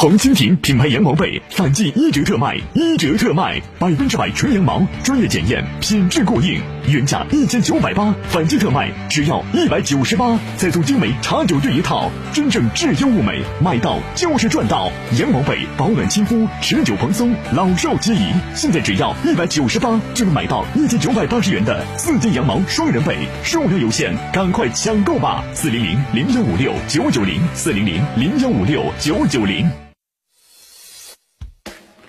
红蜻蜓品牌羊毛被反季一折特卖，一折特卖，百分之百纯羊毛，专业检验，品质过硬，原价一千九百八，反季特卖只要一百九十八，再送精美茶酒具一套，真正质优物美，买到就是赚到。羊毛被保暖亲肤，持久蓬松，老少皆宜。现在只要一百九十八就能买到一千九百八十元的四件羊毛双人被，数量有限，赶快抢购吧！四零零零幺五六九九零，四零零零幺五六九九零。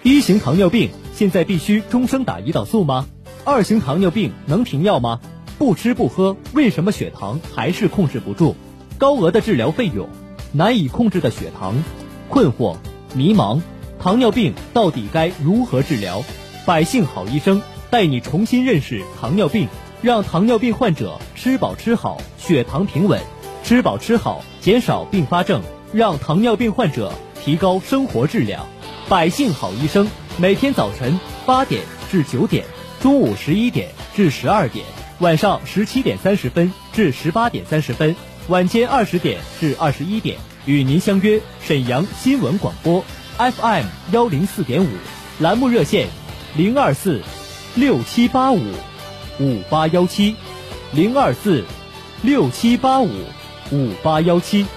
一型糖尿病现在必须终生打胰岛素吗？二型糖尿病能停药吗？不吃不喝，为什么血糖还是控制不住？高额的治疗费用，难以控制的血糖，困惑、迷茫，糖尿病到底该如何治疗？百姓好医生带你重新认识糖尿病，让糖尿病患者吃饱吃好，血糖平稳，吃饱吃好，减少并发症，让糖尿病患者提高生活质量。百姓好医生，每天早晨八点至九点，中午十一点至十二点，晚上十七点三十分至十八点三十分，晚间二十点至二十一点，与您相约沈阳新闻广播 FM 幺零四点五，栏目热线零二四六七八五五八幺七零二四六七八五五八幺七。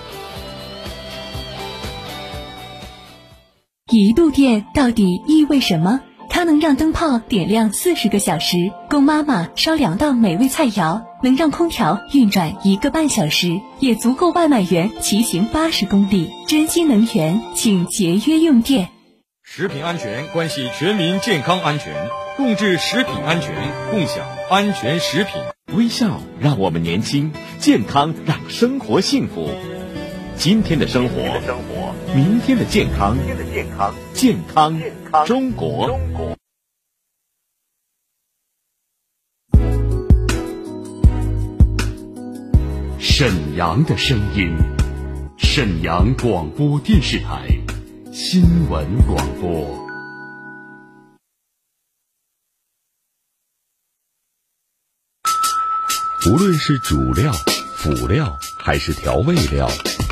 一度电到底意味什么？它能让灯泡点亮四十个小时，供妈妈烧两道美味菜肴；能让空调运转一个半小时，也足够外卖员骑行八十公里。珍惜能源，请节约用电。食品安全关系全民健康安全，共治食品安全，共享安全食品。微笑让我们年轻，健康让生活幸福。今天的生活，明天的健康，健康中国。沈阳的声音，沈阳广播电视台新闻广播。无论是主料、辅料还是调味料。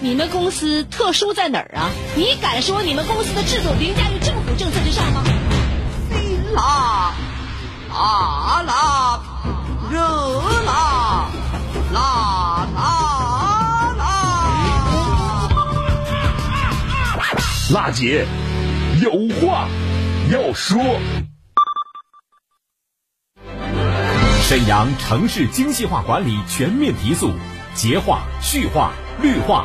你们公司特殊在哪儿啊？你敢说你们公司的制度凌驾于政府政策之上吗？辣，辣辣，热辣，辣辣辣！辣姐有话要说。沈阳城市精细化管理全面提速，洁化、序化、绿化。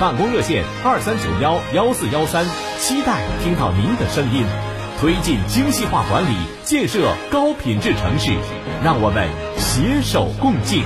办公热线二三九幺幺四幺三，期待听到您的声音。推进精细化管理，建设高品质城市，让我们携手共进。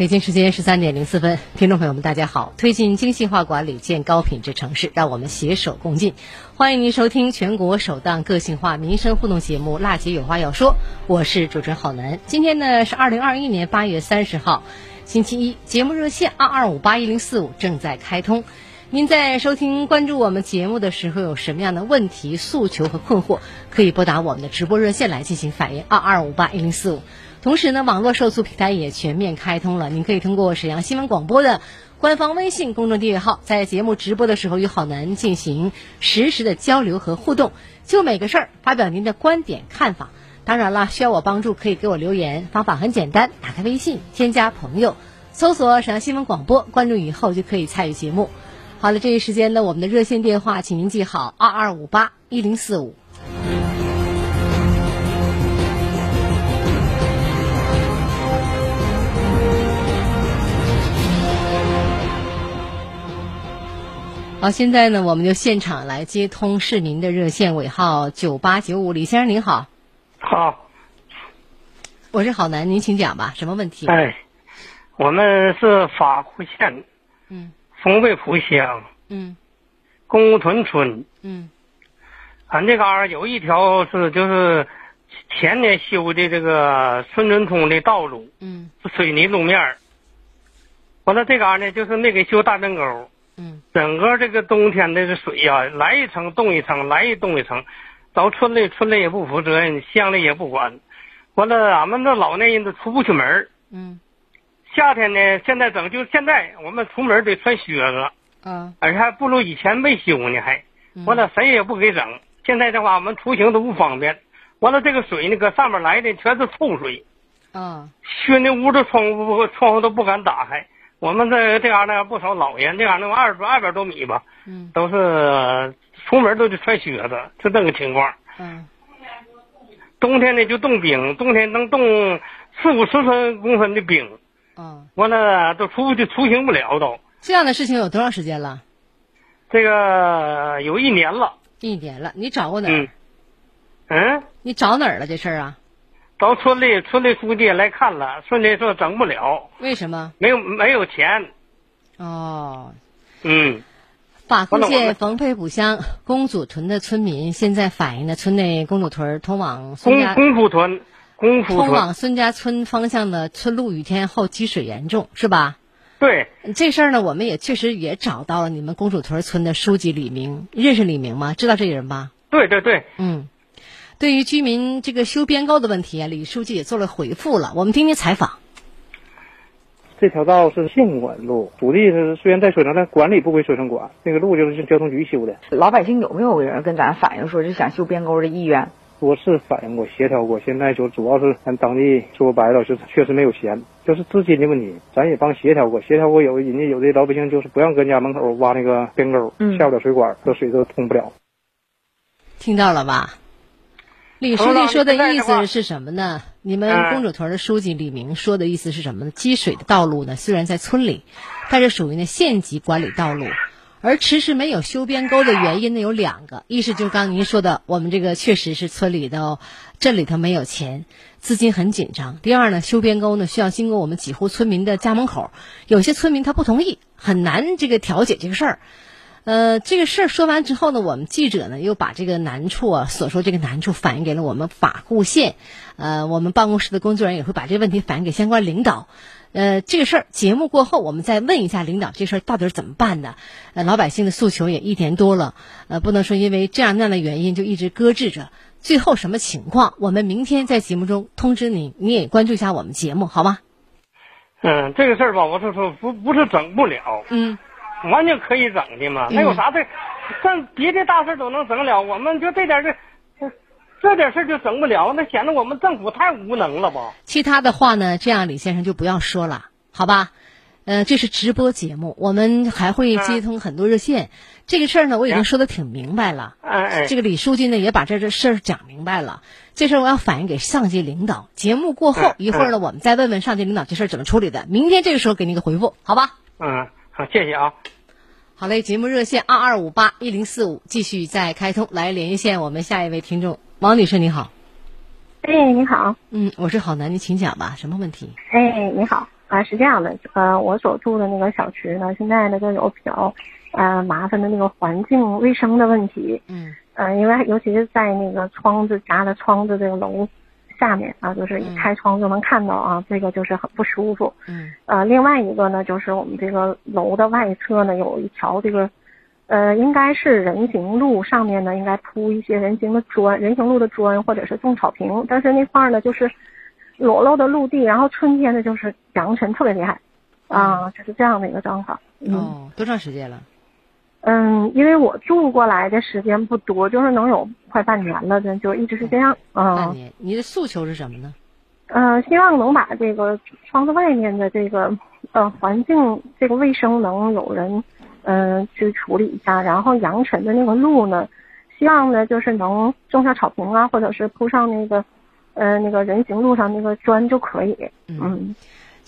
北京时间十三点零四分，听众朋友们，大家好！推进精细化管理，建高品质城市，让我们携手共进。欢迎您收听全国首档个性化民生互动节目《辣姐有话要说》，我是主持人郝楠。今天呢是二零二一年八月三十号，星期一，节目热线二二五八一零四五正在开通。您在收听、关注我们节目的时候，有什么样的问题、诉求和困惑，可以拨打我们的直播热线来进行反映，二二五八一零四五。同时呢，网络受诉平台也全面开通了，您可以通过沈阳新闻广播的官方微信公众订阅号，在节目直播的时候与郝楠进行实时的交流和互动，就每个事儿发表您的观点看法。当然了，需要我帮助可以给我留言，方法很简单，打开微信，添加朋友，搜索沈阳新闻广播，关注以后就可以参与节目。好了，这一时间呢，我们的热线电话，请您记好：二二五八一零四五。好，现在呢，我们就现场来接通市民的热线尾号九八九五，李先生您好。好，我是郝楠，您请讲吧，什么问题？哎，我们是法库县。嗯。丰北铺乡，嗯，公屯村，嗯，俺这嘎有一条是就是前年修的这个村村通的道路，嗯，水泥路面完了这嘎呢就是没给修大正沟，嗯，整个这个冬天的这水呀，来一层冻一层，来一冻一层，到村里村里也不负责任，乡里也不管，完了俺们这老年人都出不去门嗯。夏天呢，现在整就现在我们出门得穿靴子，嗯，而且还不如以前没修呢，还。完了谁也不给整。现在的话，我们出行都不方便。完了，这个水呢，搁上面来的全是臭水，嗯，熏的屋的窗户窗户都不敢打开。我们这这嘎呢不少老人，这嘎那二百二百多米吧，嗯，都是出门都得穿靴子，就这个情况。嗯，冬天呢就冻冰，冬天能冻四五十分公分的冰。嗯，完了都出去出行不了都。这样的事情有多长时间了？这个有一年了。一年了，你找过哪儿？嗯。你找哪儿了这事儿啊？到村里，村里书记来看了，村里说整不了。为什么？没有没有钱。哦。嗯。法库县冯沛浦乡公主屯的村民现在反映的，村内公主屯通往孙家公主屯。通往孙家村方向的村路雨天后积水严重，是吧？对，这事儿呢，我们也确实也找到了你们公主屯村的书记李明，认识李明吗？知道这个人吧？对对对，嗯，对于居民这个修边沟的问题啊，李书记也做了回复了。我们听听采访。这条道是县管路，土地是虽然在水城，但管理不归水城管。那个路就是交通局修的。老百姓有没有人跟咱反映说是想修边沟的意愿？多次反映过、协调过，现在就主要是咱当地说白了，就是确实没有钱，就是资金的问题。咱也帮协调过，协调过有人家有的老百姓就是不让搁家门口挖那个边沟，下不了水管，这水都通不了。听到了吧？李书记说的意思是什么呢？你们公主屯的书记李明说的意思是什么呢？积水的道路呢，虽然在村里，但是属于呢县级管理道路。而迟迟没有修边沟的原因呢有两个，一是就是刚您说的，我们这个确实是村里头、镇里头没有钱，资金很紧张。第二呢，修边沟呢需要经过我们几户村民的家门口，有些村民他不同意，很难这个调解这个事儿。呃，这个事儿说完之后呢，我们记者呢又把这个难处啊，所说这个难处反映给了我们法固县，呃，我们办公室的工作人员也会把这个问题反映给相关领导。呃，这个事儿节目过后，我们再问一下领导，这事儿到底是怎么办的？呃，老百姓的诉求也一年多了，呃，不能说因为这样那样的原因就一直搁置着。最后什么情况？我们明天在节目中通知你，你也关注一下我们节目，好吗？嗯，这个事儿吧，我是说不不是整不了，嗯，完全可以整的嘛。那有啥事？像别的大事都能整了，我们就这点事。这点事就整不了，那显得我们政府太无能了吧？其他的话呢，这样李先生就不要说了，好吧？呃，这是直播节目，我们还会接通很多热线。这个事儿呢，我已经说的挺明白了。哎这个李书记呢，也把这这事儿讲明白了。这事儿我要反映给上级领导。节目过后一会儿呢，我们再问问上级领导这事儿怎么处理的。明天这个时候给你个回复，好吧？嗯，好，谢谢啊。好嘞，节目热线二二五八一零四五继续再开通，来连线我们下一位听众。王女士，你好。哎，你好。嗯，我是郝楠，你请讲吧，什么问题？哎，你好啊，是这样的，呃，我所住的那个小区呢，现在呢就有比较呃麻烦的那个环境卫生的问题。嗯。呃，因为尤其是在那个窗子夹的窗子这个楼下面啊，就是一开窗就能看到啊，这个就是很不舒服。嗯。呃，另外一个呢，就是我们这个楼的外侧呢有一条这个呃，应该是人行路上面呢，应该铺一些人行的砖，人行路的砖，或者是种草坪。但是那块儿呢，就是裸露的陆地，然后春天呢，就是扬尘特别厉害，啊，就是这样的一个状况。哦，多长时间了？嗯，因为我住过来的时间不多，就是能有快半年了，这就一直是这样。啊，半年。你的诉求是什么呢？呃，希望能把这个窗子外面的这个呃环境这个卫生能有人。嗯，去处理一下，然后扬尘的那个路呢，希望呢就是能种下草坪啊，或者是铺上那个，呃，那个人行路上那个砖就可以。嗯，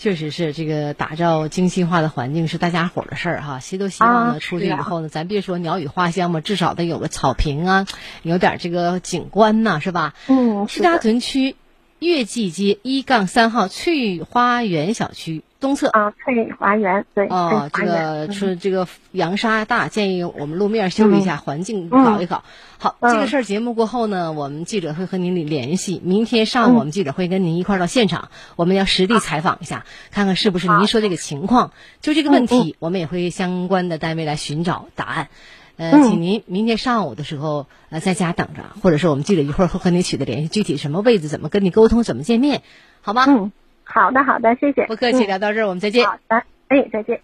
确实是这个打造精细化的环境是大家伙的事儿哈，谁都希望呢出去以后呢，咱别说鸟语花香嘛，至少得有个草坪啊，有点这个景观呐，是吧？嗯，西大屯区月季街一杠三号翠花园小区。东侧啊，翠华园对哦，这个说这个扬沙大，建议我们路面修理一下，环境搞一搞。好，这个事儿节目过后呢，我们记者会和您联系。明天上午我们记者会跟您一块儿到现场，我们要实地采访一下，看看是不是您说这个情况。就这个问题，我们也会相关的单位来寻找答案。呃，请您明天上午的时候呃在家等着，或者是我们记者一会儿会和您取得联系，具体什么位置，怎么跟你沟通，怎么见面，好吗？嗯。好的，好的，谢谢。不客气，聊到这儿，我们再见。好的，哎，再见。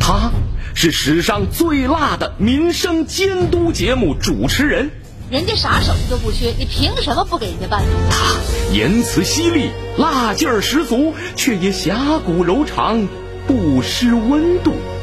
他是史上最辣的民生监督节目主持人，人家啥手续都不缺，你凭什么不给人家办？他言辞犀利，辣劲儿十足，却也侠骨柔肠，不失温度。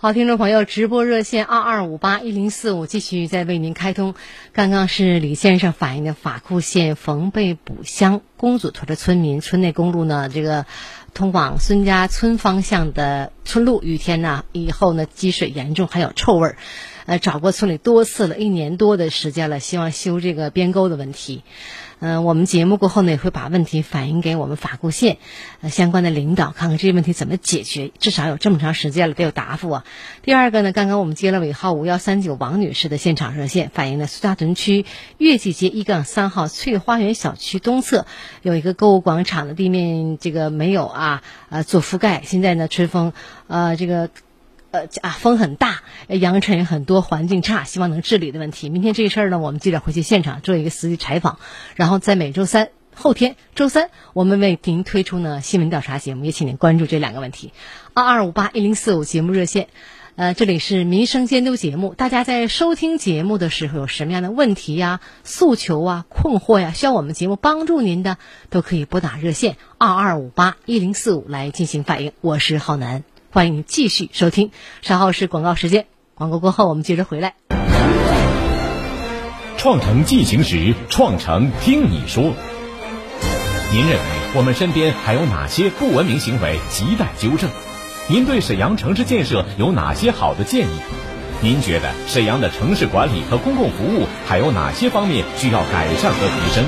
好，听众朋友，直播热线二二五八一零四五继续在为您开通。刚刚是李先生反映的法库县冯贝卜乡公主屯的村民，村内公路呢，这个通往孙家村方向的村路，雨天呢以后呢积水严重，还有臭味儿。呃，找过村里多次了，一年多的时间了，希望修这个边沟的问题。嗯，我们节目过后呢，也会把问题反映给我们法固县相关的领导，看看这些问题怎么解决。至少有这么长时间了，得有答复啊。第二个呢，刚刚我们接了尾号五幺三九王女士的现场热线，反映呢苏家屯区月季街一杠三号翠花园小区东侧有一个购物广场的地面这个没有啊呃做覆盖，现在呢春风呃这个。呃啊，风很大，扬尘很多，环境差，希望能治理的问题。明天这事儿呢，我们记者会去现场做一个实地采访，然后在每周三、后天、周三，我们为您推出呢新闻调查节目，也请您关注这两个问题。二二五八一零四五节目热线，呃，这里是民生监督节目，大家在收听节目的时候有什么样的问题呀、诉求啊、困惑呀，需要我们节目帮助您的，都可以拨打热线二二五八一零四五来进行反映。我是浩南。欢迎继续收听，稍后是广告时间，广告过后我们接着回来。创城进行时，创城听你说。您认为我们身边还有哪些不文明行为亟待纠正？您对沈阳城市建设有哪些好的建议？您觉得沈阳的城市管理和公共服务还有哪些方面需要改善和提升？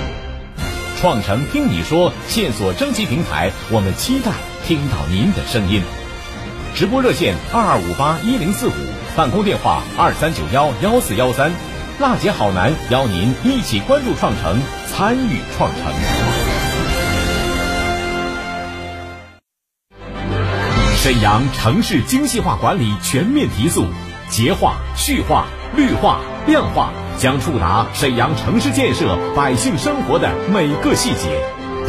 创城听你说线索征集平台，我们期待听到您的声音。直播热线二二五八一零四五，办公电话二三九幺幺四幺三，辣姐好男邀您一起关注创城，参与创城。沈阳城市精细化管理全面提速，洁化、序化、绿化、亮化将触达沈阳城市建设百姓生活的每个细节。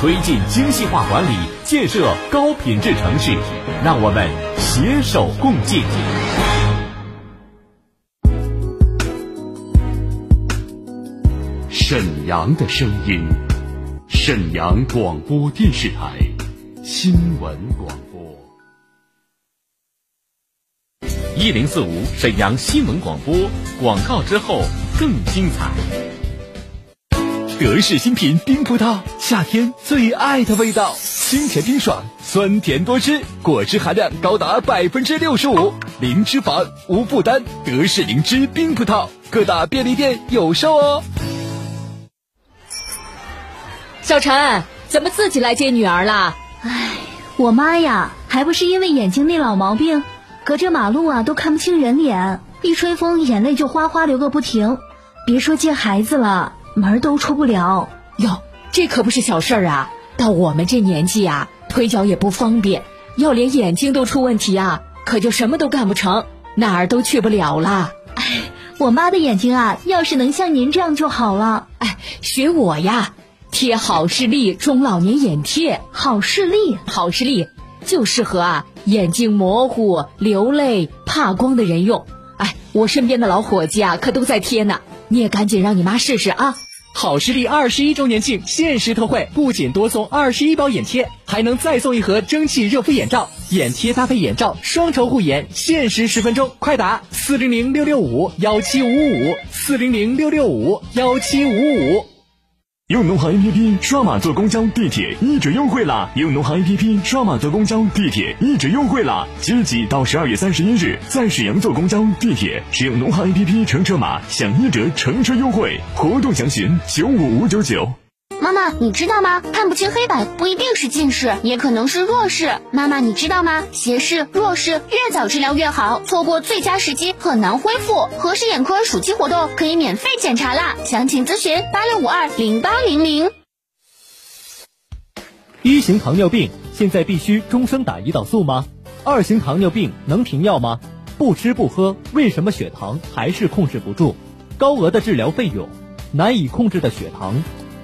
推进精细化管理，建设高品质城市，让我们携手共进。沈阳的声音，沈阳广播电视台新闻广播。一零四五沈阳新闻广播广告之后更精彩。德式新品冰葡萄，夏天最爱的味道，清甜冰爽，酸甜多汁，果汁含量高达百分之六十五，零脂肪，无负担。德式灵芝冰葡萄，各大便利店有售哦。小陈，怎么自己来接女儿啦？唉，我妈呀，还不是因为眼睛那老毛病，隔着马路啊都看不清人脸，一吹风眼泪就哗哗流个不停。别说接孩子了，门都出不了。哟，这可不是小事儿啊！到我们这年纪啊，腿脚也不方便，要连眼睛都出问题啊，可就什么都干不成，哪儿都去不了了。哎，我妈的眼睛啊，要是能像您这样就好了。哎，学我呀。贴好视力中老年眼贴，好视力，好视力就适合啊眼睛模糊、流泪、怕光的人用。哎，我身边的老伙计啊，可都在贴呢。你也赶紧让你妈试试啊！好视力二十一周年庆限时特惠，不仅多送二十一包眼贴，还能再送一盒蒸汽热敷眼罩。眼贴搭配眼罩，双重护眼，限时十分钟，快打四零零六六五幺七五五四零零六六五幺七五五。用农行 APP 刷码坐公交、地铁一折优惠啦！用农行 APP 刷码坐公交、地铁一折优惠啦！即日起到十二月三十一日，在沈阳坐公交、地铁，使用农行 APP 乘车码享一折乘车优惠。活动详情九五五九九。妈妈，你知道吗？看不清黑板不一定是近视，也可能是弱视。妈妈，你知道吗？斜视、弱视越早治疗越好，错过最佳时机很难恢复。合适眼科暑期活动可以免费检查啦，详情咨询八六五二零八零零。一型糖尿病现在必须终生打胰岛素吗？二型糖尿病能停药吗？不吃不喝，为什么血糖还是控制不住？高额的治疗费用，难以控制的血糖。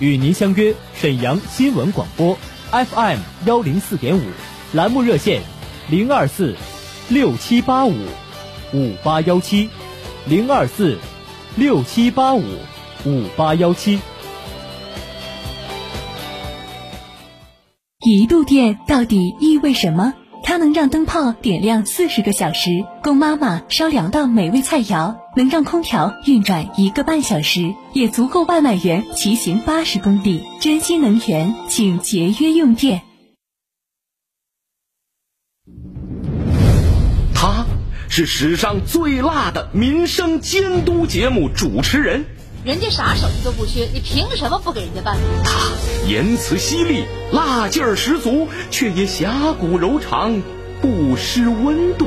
与您相约沈阳新闻广播，FM 幺零四点五，栏目热线零二四六七八五五八幺七零二四六七八五五八幺七。一度电到底意味什么？它能让灯泡点亮四十个小时，供妈妈烧两道美味菜肴；能让空调运转一个半小时，也足够外卖员骑行八十公里。珍惜能源，请节约用电。他是史上最辣的民生监督节目主持人。人家啥手艺都不缺，你凭什么不给人家办？他言辞犀利，辣劲儿十足，却也侠骨柔肠，不失温度。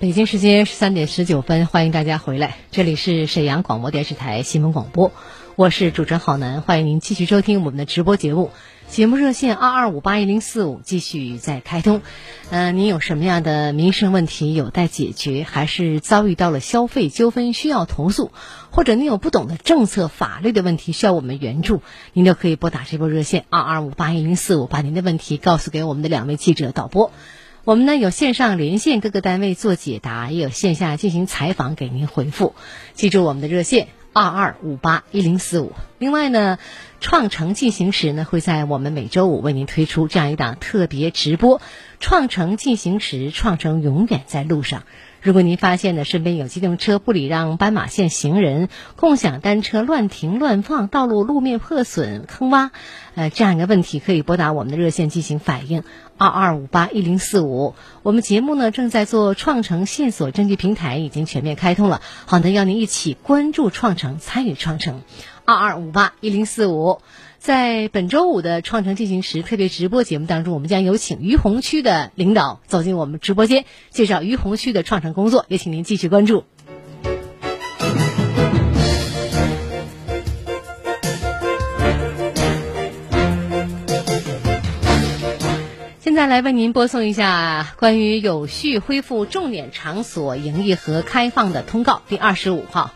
北京时间十三点十九分，欢迎大家回来，这里是沈阳广播电视台新闻广播，我是主持人郝楠，欢迎您继续收听我们的直播节目。节目热线二二五八一零四五继续在开通，嗯，您有什么样的民生问题有待解决，还是遭遇到了消费纠纷需要投诉，或者您有不懂的政策法律的问题需要我们援助，您都可以拨打这波热线二二五八一零四五，把您的问题告诉给我们的两位记者导播。我们呢有线上连线各个单位做解答，也有线下进行采访给您回复。记住我们的热线二二五八一零四五。另外呢。创城进行时呢，会在我们每周五为您推出这样一档特别直播。创城进行时，创城永远在路上。如果您发现呢身边有机动车不礼让斑马线行人、共享单车乱停乱放、道路路面破损、坑洼，呃这样一个问题，可以拨打我们的热线进行反映，二二五八一零四五。我们节目呢正在做创城线索征集平台，已经全面开通了，好的，邀您一起关注创城，参与创城，二二五八一零四五。在本周五的创城进行时特别直播节目当中，我们将有请于洪区的领导走进我们直播间，介绍于洪区的创城工作，也请您继续关注。现在来为您播送一下关于有序恢复重点场所营业和开放的通告，第二十五号。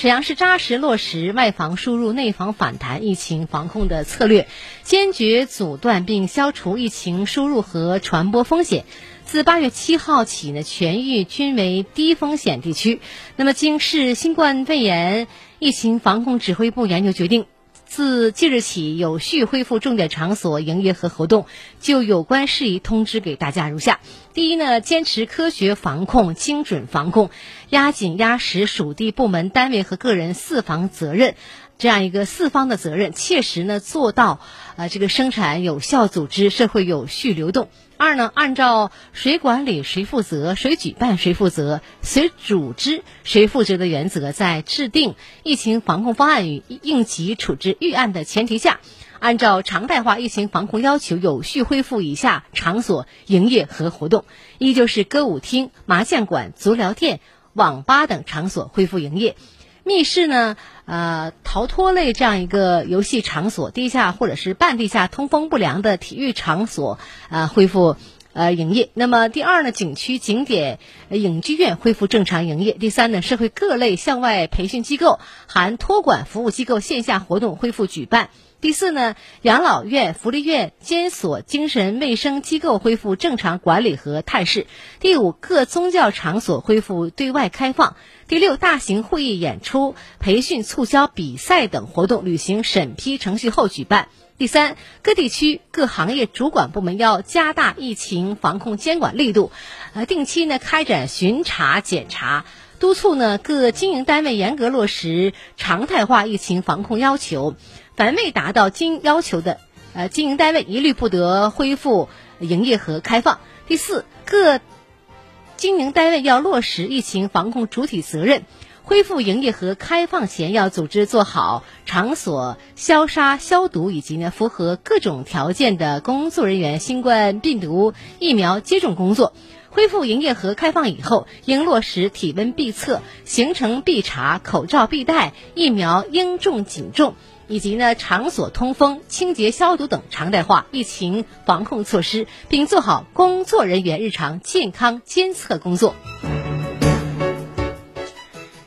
沈阳市扎实落实外防输入、内防反弹疫情防控的策略，坚决阻断并消除疫情输入和传播风险。自八月七号起呢，全域均为低风险地区。那么，经市新冠肺炎疫情防控指挥部研究决定。自即日起，有序恢复重点场所营业和活动。就有关事宜通知给大家如下：第一呢，坚持科学防控、精准防控，压紧压实属地部门单位和个人四防责任，这样一个四方的责任，切实呢做到，呃，这个生产有效组织，社会有序流动。二呢，按照谁管理谁负责，谁举办谁负责，谁组织谁负责的原则，在制定疫情防控方案与应急处置预案的前提下，按照常态化疫情防控要求，有序恢复以下场所营业和活动：一就是歌舞厅、麻将馆、足疗店、网吧等场所恢复营业；密室呢，呃，逃脱类这样一个游戏场所，地下或者是半地下通风不良的体育场所，呃，恢复呃营业。那么第二呢，景区、景点、影剧院恢复正常营业。第三呢，社会各类校外培训机构含托管服务机构线下活动恢复举办。第四呢，养老院、福利院、监所、精神卫生机构恢复正常管理和探视。第五，各宗教场所恢复对外开放。第六，大型会议、演出、培训、促销、比赛等活动履行审批程序后举办。第三，各地区各行业主管部门要加大疫情防控监管力度，呃，定期呢开展巡查检查，督促呢各经营单位严格落实常态化疫情防控要求。凡未达到经要求的，呃，经营单位一律不得恢复营业和开放。第四，各经营单位要落实疫情防控主体责任，恢复营业和开放前要组织做好场所消杀消毒，以及呢符合各种条件的工作人员新冠病毒疫苗接种工作。恢复营业和开放以后，应落实体温必测、行程必查、口罩必戴、疫苗应种尽种。以及呢，场所通风、清洁消毒等常态化疫情防控措施，并做好工作人员日常健康监测工作。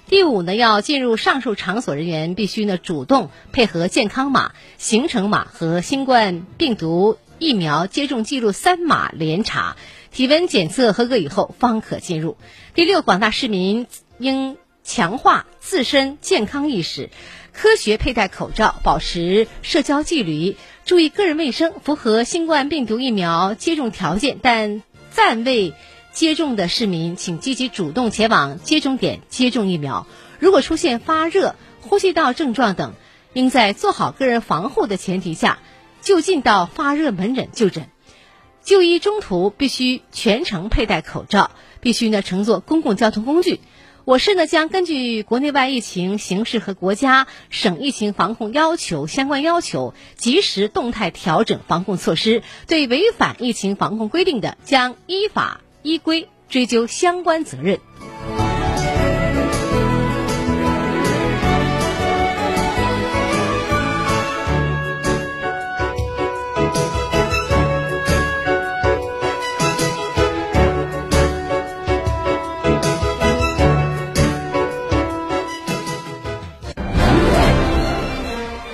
第五呢，要进入上述场所人员必须呢主动配合健康码、行程码和新冠病毒疫苗接种记录三码联查，体温检测合格以后方可进入。第六，广大市民应强化自身健康意识。科学佩戴口罩，保持社交距离，注意个人卫生。符合新冠病毒疫苗接种条件但暂未接种的市民，请积极主动前往接种点接种疫苗。如果出现发热、呼吸道症状等，应在做好个人防护的前提下，就近到发热门诊就诊。就医中途必须全程佩戴口罩，必须呢乘坐公共交通工具。我市呢将根据国内外疫情形势和国家、省疫情防控要求相关要求，及时动态调整防控措施。对违反疫情防控规定的，将依法依规追究相关责任。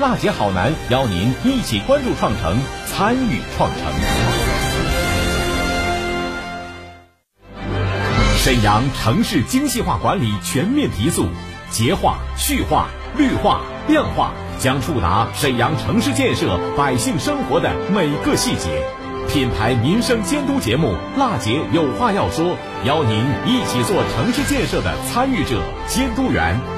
辣姐好男邀您一起关注创城，参与创城。沈阳城市精细化管理全面提速，洁化、序化、绿化、量化将触达沈阳城市建设百姓生活的每个细节。品牌民生监督节目《辣姐有话要说》，邀您一起做城市建设的参与者、监督员。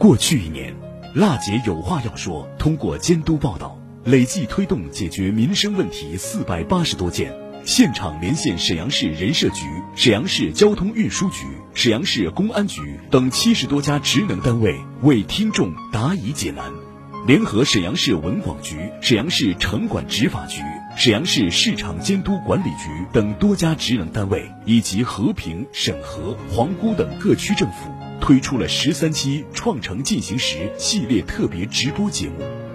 过去一年，辣姐有话要说。通过监督报道，累计推动解决民生问题四百八十多件，现场连线沈阳市人社局、沈阳市交通运输局、沈阳市公安局等七十多家职能单位，为听众答疑解难。联合沈阳市文广局、沈阳市城管执法局、沈阳市市场监督管理局等多家职能单位，以及和平、沈河、皇姑等各区政府。推出了十三期“创城进行时”系列特别直播节目，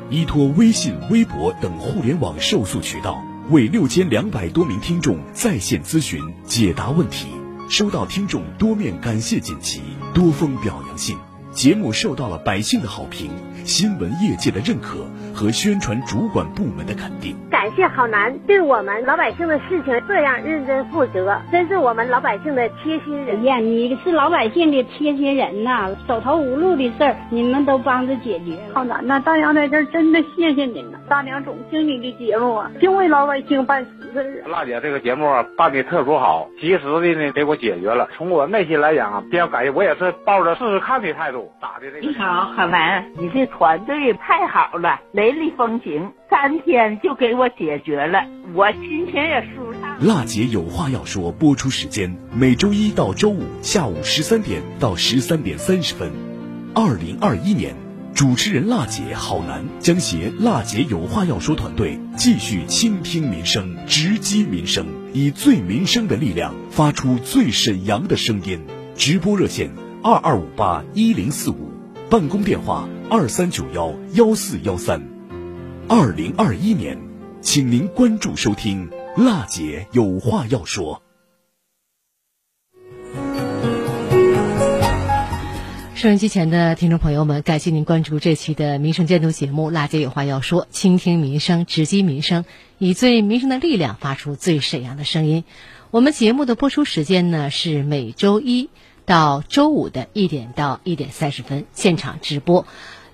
依托微信、微博等互联网受诉渠道，为六千两百多名听众在线咨询解答问题，收到听众多面感谢锦旗、多封表扬信，节目受到了百姓的好评、新闻业界的认可。和宣传主管部门的肯定，感谢郝楠对我们老百姓的事情这样认真负责，真是我们老百姓的贴心人呀！你是老百姓的贴心人呐，走投无路的事儿你们都帮着解决。郝楠呐，大娘在这儿真的谢谢您了，大娘总听你的节目啊，净为老百姓办实事啊。辣姐这个节目办的特殊好，及时的呢给我解决了。从我内心来讲啊，比较感谢，我也是抱着试试看的态度打的这个。你好，郝楠，你这团队太好了。雷厉风行，三天就给我解决了，我心情也舒畅。辣姐有话要说，播出时间每周一到周五下午十三点到十三点三十分。二零二一年，主持人辣姐郝楠将携辣姐有话要说团队，继续倾听民生，直击民生，以最民生的力量，发出最沈阳的声音。直播热线二二五八一零四五，办公电话二三九幺幺四幺三。二零二一年，请您关注收听《辣姐有话要说》。收音机前的听众朋友们，感谢您关注这期的民生监督节目《辣姐有话要说》，倾听民生，直击民生，以最民生的力量发出最沈阳的声音。我们节目的播出时间呢是每周一到周五的一点到一点三十分，现场直播。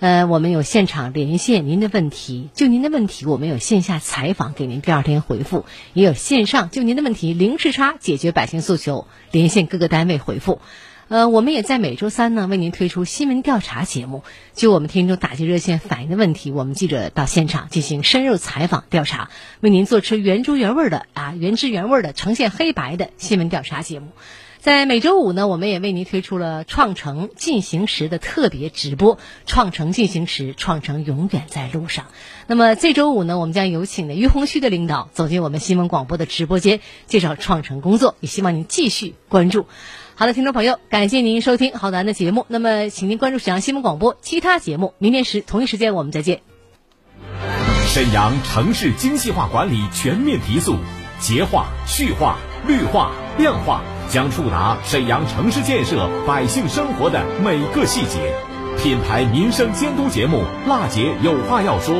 呃，我们有现场连线您的问题，就您的问题，我们有线下采访给您第二天回复，也有线上就您的问题零时差解决百姓诉求，连线各个单位回复。呃，我们也在每周三呢为您推出新闻调查节目，就我们听众打进热线反映的问题，我们记者到现场进行深入采访调查，为您做出原汁原味的啊原汁原味的呈现黑白的新闻调查节目。在每周五呢，我们也为您推出了《创城进行时》的特别直播，《创城进行时》，创城永远在路上。那么这周五呢，我们将有请的于洪区的领导走进我们新闻广播的直播间，介绍创城工作，也希望您继续关注。好的，听众朋友，感谢您收听浩南的节目。那么，请您关注沈阳新闻广播其他节目。明天时同一时间，我们再见。沈阳城市精细化管理全面提速，洁化、序化、绿化、量化。将触达沈阳城市建设百姓生活的每个细节。品牌民生监督节目《辣姐有话要说》。